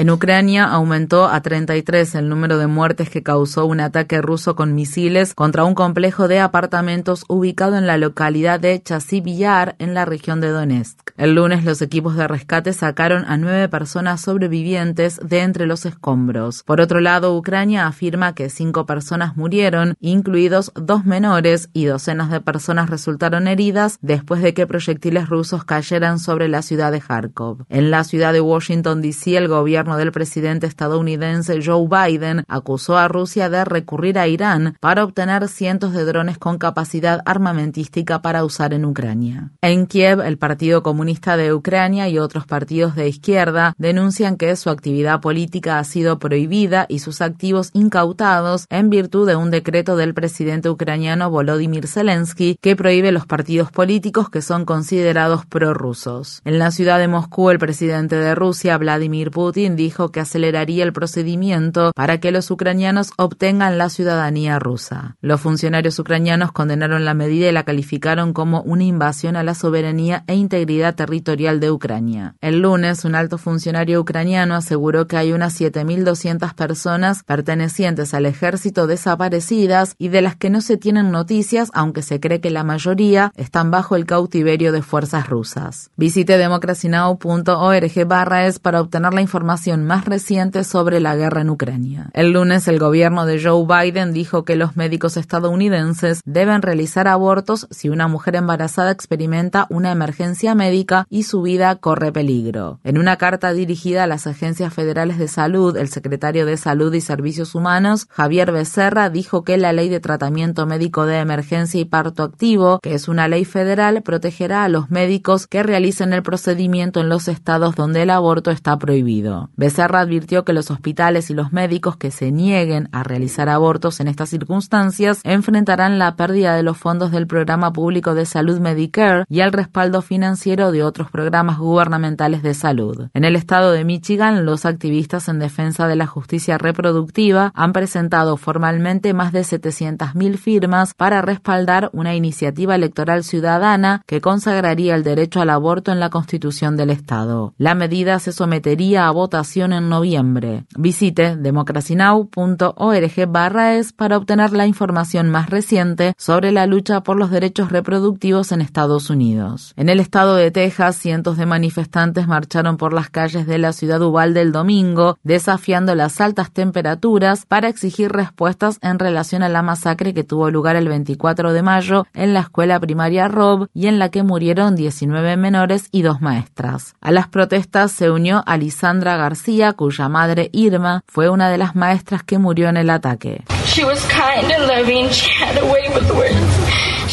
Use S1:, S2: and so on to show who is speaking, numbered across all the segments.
S1: En Ucrania aumentó a 33 el número de muertes que causó un ataque ruso con misiles contra un complejo de apartamentos ubicado en la localidad de Chasiv Yar, en la región de Donetsk. El lunes los equipos de rescate sacaron a nueve personas sobrevivientes de entre los escombros. Por otro lado, Ucrania afirma que cinco personas murieron, incluidos dos menores, y docenas de personas resultaron heridas después de que proyectiles rusos cayeran sobre la ciudad de Kharkov. En la ciudad de Washington, D.C., el gobierno del presidente estadounidense Joe Biden acusó a Rusia de recurrir a Irán para obtener cientos de drones con capacidad armamentística para usar en Ucrania. En Kiev, el Partido Comunista de Ucrania y otros partidos de izquierda denuncian que su actividad política ha sido prohibida y sus activos incautados en virtud de un decreto del presidente ucraniano Volodymyr Zelensky que prohíbe los partidos políticos que son considerados prorrusos. En la ciudad de Moscú, el presidente de Rusia, Vladimir Putin, dijo que aceleraría el procedimiento para que los ucranianos obtengan la ciudadanía rusa. Los funcionarios ucranianos condenaron la medida y la calificaron como una invasión a la soberanía e integridad territorial de Ucrania. El lunes, un alto funcionario ucraniano aseguró que hay unas 7.200 personas pertenecientes al ejército desaparecidas y de las que no se tienen noticias, aunque se cree que la mayoría están bajo el cautiverio de fuerzas rusas. Visite democracynow.org barra es para obtener la información más reciente sobre la guerra en Ucrania. El lunes el gobierno de Joe Biden dijo que los médicos estadounidenses deben realizar abortos si una mujer embarazada experimenta una emergencia médica y su vida corre peligro. En una carta dirigida a las agencias federales de salud, el secretario de Salud y Servicios Humanos, Javier Becerra, dijo que la ley de tratamiento médico de emergencia y parto activo, que es una ley federal, protegerá a los médicos que realicen el procedimiento en los estados donde el aborto está prohibido. Becerra advirtió que los hospitales y los médicos que se nieguen a realizar abortos en estas circunstancias enfrentarán la pérdida de los fondos del programa público de salud Medicare y el respaldo financiero de otros programas gubernamentales de salud. En el estado de Michigan, los activistas en defensa de la justicia reproductiva han presentado formalmente más de 700.000 firmas para respaldar una iniciativa electoral ciudadana que consagraría el derecho al aborto en la Constitución del Estado. La medida se sometería a votación en noviembre. Visite democracynow.org barra es para obtener la información más reciente sobre la lucha por los derechos reproductivos en Estados Unidos. En el estado de Texas, cientos de manifestantes marcharon por las calles de la ciudad Uvalde el domingo, desafiando las altas temperaturas para exigir respuestas en relación a la masacre que tuvo lugar el 24 de mayo en la escuela primaria Rob y en la que murieron 19 menores y dos maestras. A las protestas se unió Alisandra García cuya madre Irma fue una de las maestras que murió en el ataque.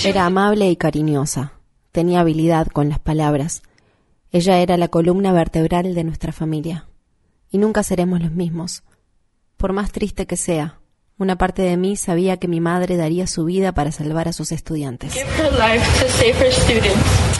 S2: Era amable y cariñosa. Tenía habilidad con las palabras. Ella era la columna vertebral de nuestra familia. Y nunca seremos los mismos. Por más triste que sea, una parte de mí sabía que mi madre daría su vida para salvar a sus estudiantes.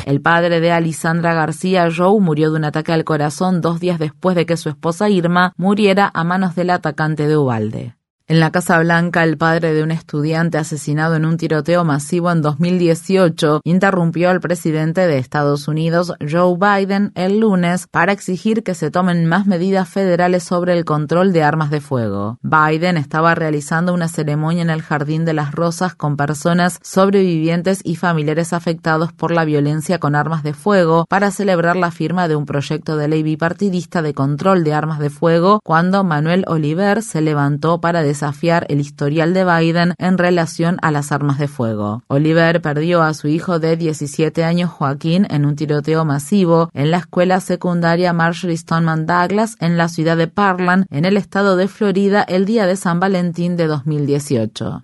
S1: El padre de Alisandra García, Joe, murió de un ataque al corazón dos días después de que su esposa Irma muriera a manos del atacante de Ubalde. En la Casa Blanca, el padre de un estudiante asesinado en un tiroteo masivo en 2018 interrumpió al presidente de Estados Unidos, Joe Biden, el lunes para exigir que se tomen más medidas federales sobre el control de armas de fuego. Biden estaba realizando una ceremonia en el Jardín de las Rosas con personas sobrevivientes y familiares afectados por la violencia con armas de fuego para celebrar la firma de un proyecto de ley bipartidista de control de armas de fuego cuando Manuel Oliver se levantó para desafiar el historial de Biden en relación a las armas de fuego. Oliver perdió a su hijo de 17 años Joaquín en un tiroteo masivo en la escuela secundaria Marjorie Stoneman Douglas en la ciudad de Parkland, en el estado de Florida, el día de San Valentín de 2018.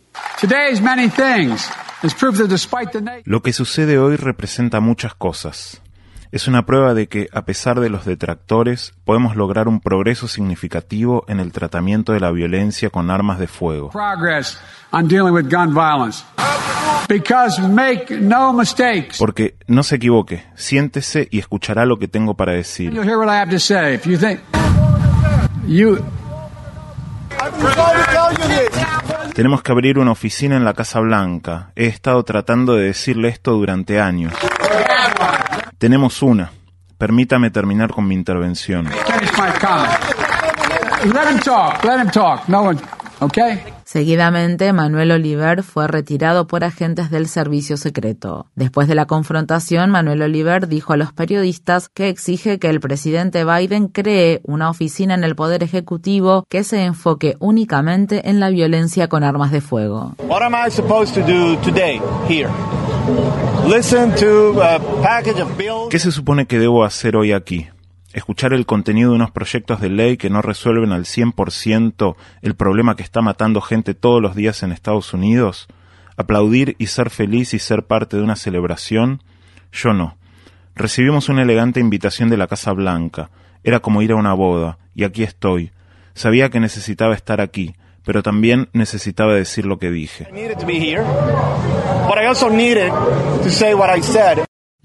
S3: Lo que sucede hoy representa muchas cosas. Es una prueba de que, a pesar de los detractores, podemos lograr un progreso significativo en el tratamiento de la violencia con armas de fuego. Porque no se equivoque, siéntese y escuchará lo que tengo para decir. Tenemos que abrir una oficina en la Casa Blanca. He estado tratando de decirle esto durante años. Tenemos una. Permítame terminar con mi intervención.
S1: Seguidamente, Manuel Oliver fue retirado por agentes del servicio secreto. Después de la confrontación, Manuel Oliver dijo a los periodistas que exige que el presidente Biden cree una oficina en el Poder Ejecutivo que se enfoque únicamente en la violencia con armas de fuego.
S3: ¿Qué se supone que debo hacer hoy aquí? escuchar el contenido de unos proyectos de ley que no resuelven al 100% el problema que está matando gente todos los días en Estados Unidos, aplaudir y ser feliz y ser parte de una celebración, yo no. Recibimos una elegante invitación de la Casa Blanca, era como ir a una boda, y aquí estoy. Sabía que necesitaba estar aquí, pero también necesitaba decir lo que dije.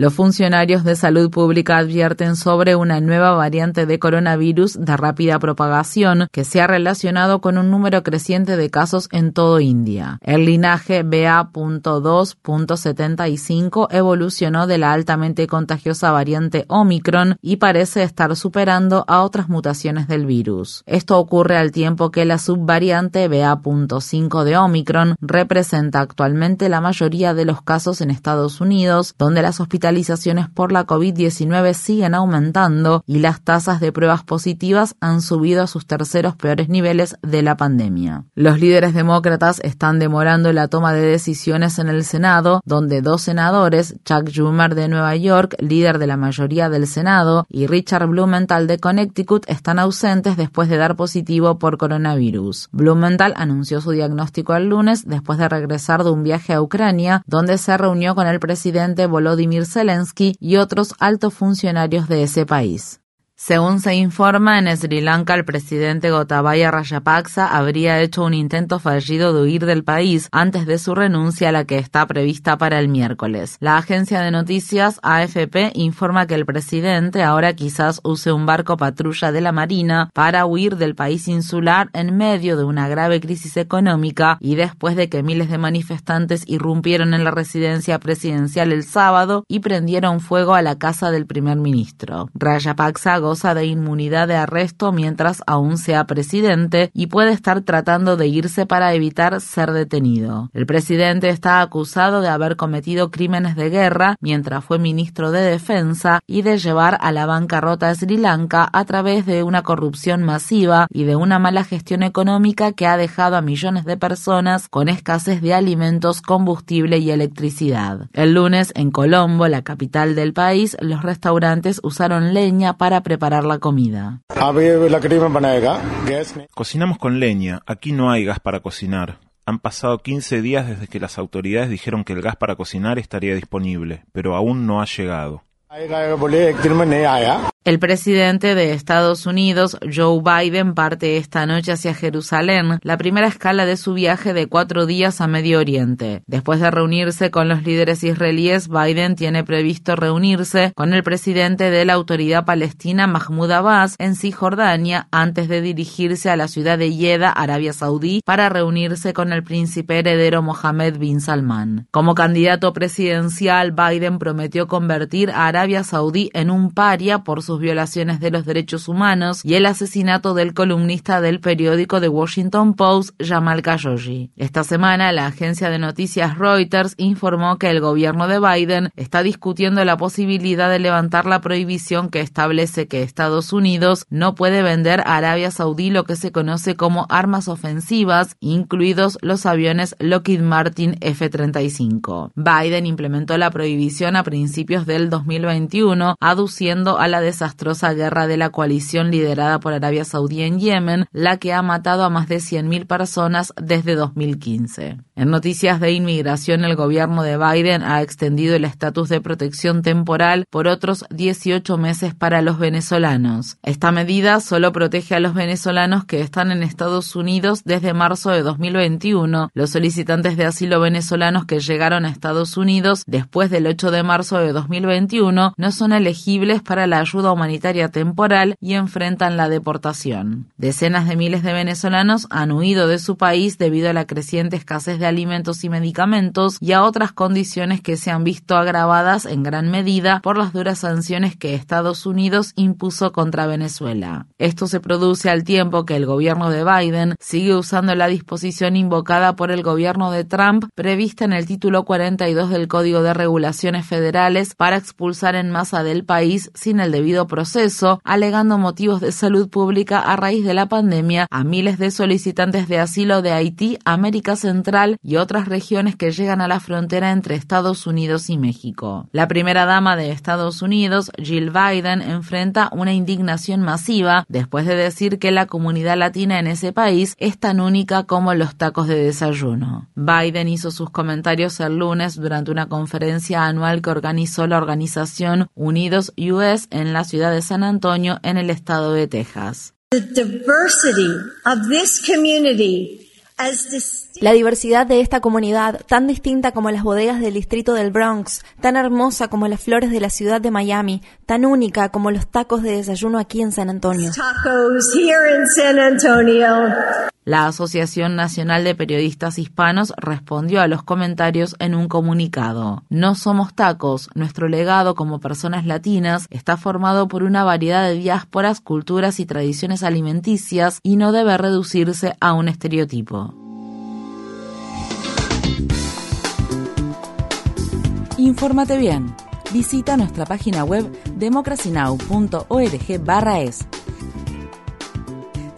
S1: Los funcionarios de salud pública advierten sobre una nueva variante de coronavirus de rápida propagación que se ha relacionado con un número creciente de casos en todo India. El linaje BA.2.75 evolucionó de la altamente contagiosa variante Omicron y parece estar superando a otras mutaciones del virus. Esto ocurre al tiempo que la subvariante BA.5 de Omicron representa actualmente la mayoría de los casos en Estados Unidos, donde las hospitales hospitalizaciones por la COVID-19 siguen aumentando y las tasas de pruebas positivas han subido a sus terceros peores niveles de la pandemia. Los líderes demócratas están demorando la toma de decisiones en el Senado, donde dos senadores, Chuck Schumer de Nueva York, líder de la mayoría del Senado, y Richard Blumenthal de Connecticut están ausentes después de dar positivo por coronavirus. Blumenthal anunció su diagnóstico el lunes después de regresar de un viaje a Ucrania, donde se reunió con el presidente Volodymyr Zelensky y otros altos funcionarios de ese país. Según se informa, en Sri Lanka el presidente Gotabaya Rajapaksa habría hecho un intento fallido de huir del país antes de su renuncia a la que está prevista para el miércoles. La agencia de noticias AFP informa que el presidente ahora quizás use un barco patrulla de la Marina para huir del país insular en medio de una grave crisis económica y después de que miles de manifestantes irrumpieron en la residencia presidencial el sábado y prendieron fuego a la casa del primer ministro. Rajapaksa goza de inmunidad de arresto mientras aún sea presidente y puede estar tratando de irse para evitar ser detenido. El presidente está acusado de haber cometido crímenes de guerra mientras fue ministro de Defensa y de llevar a la bancarrota a Sri Lanka a través de una corrupción masiva y de una mala gestión económica que ha dejado a millones de personas con escasez de alimentos, combustible y electricidad. El lunes, en Colombo, la capital del país, los restaurantes usaron leña para preparar preparar la comida.
S3: Cocinamos con leña. Aquí no hay gas para cocinar. Han pasado 15 días desde que las autoridades dijeron que el gas para cocinar estaría disponible, pero aún no ha llegado.
S1: El presidente de Estados Unidos, Joe Biden, parte esta noche hacia Jerusalén, la primera escala de su viaje de cuatro días a Medio Oriente. Después de reunirse con los líderes israelíes, Biden tiene previsto reunirse con el presidente de la autoridad palestina, Mahmoud Abbas, en Cisjordania, antes de dirigirse a la ciudad de Jeddah, Arabia Saudí, para reunirse con el príncipe heredero Mohammed bin Salman. Como candidato presidencial, Biden prometió convertir a Arabia Saudí en un paria por sus violaciones de los derechos humanos y el asesinato del columnista del periódico The Washington Post, Jamal Khashoggi. Esta semana, la agencia de noticias Reuters informó que el gobierno de Biden está discutiendo la posibilidad de levantar la prohibición que establece que Estados Unidos no puede vender a Arabia Saudí lo que se conoce como armas ofensivas, incluidos los aviones Lockheed Martin F-35. Biden implementó la prohibición a principios del 2021, aduciendo a la desastrosa guerra de la coalición liderada por Arabia Saudí en Yemen, la que ha matado a más de 100.000 personas desde 2015. En noticias de inmigración, el gobierno de Biden ha extendido el estatus de protección temporal por otros 18 meses para los venezolanos. Esta medida solo protege a los venezolanos que están en Estados Unidos desde marzo de 2021. Los solicitantes de asilo venezolanos que llegaron a Estados Unidos después del 8 de marzo de 2021 no son elegibles para la ayuda humanitaria temporal y enfrentan la deportación. Decenas de miles de venezolanos han huido de su país debido a la creciente escasez de alimentos y medicamentos y a otras condiciones que se han visto agravadas en gran medida por las duras sanciones que Estados Unidos impuso contra Venezuela. Esto se produce al tiempo que el gobierno de Biden sigue usando la disposición invocada por el gobierno de Trump prevista en el título 42 del Código de Regulaciones Federales para expulsar en masa del país sin el debido proceso, alegando motivos de salud pública a raíz de la pandemia a miles de solicitantes de asilo de Haití, América Central y otras regiones que llegan a la frontera entre Estados Unidos y México. La primera dama de Estados Unidos, Jill Biden, enfrenta una indignación masiva después de decir que la comunidad latina en ese país es tan única como los tacos de desayuno. Biden hizo sus comentarios el lunes durante una conferencia anual que organizó la organización Unidos US en la ciudad de San Antonio, en el estado de Texas.
S2: La diversidad de esta comunidad, tan distinta como las bodegas del distrito del Bronx, tan hermosa como las flores de la ciudad de Miami, tan única como los tacos de desayuno aquí en San Antonio.
S1: La Asociación Nacional de Periodistas Hispanos respondió a los comentarios en un comunicado. No somos tacos, nuestro legado como personas latinas está formado por una variedad de diásporas, culturas y tradiciones alimenticias y no debe reducirse a un estereotipo. Infórmate bien. Visita nuestra página web democracynow.org/es.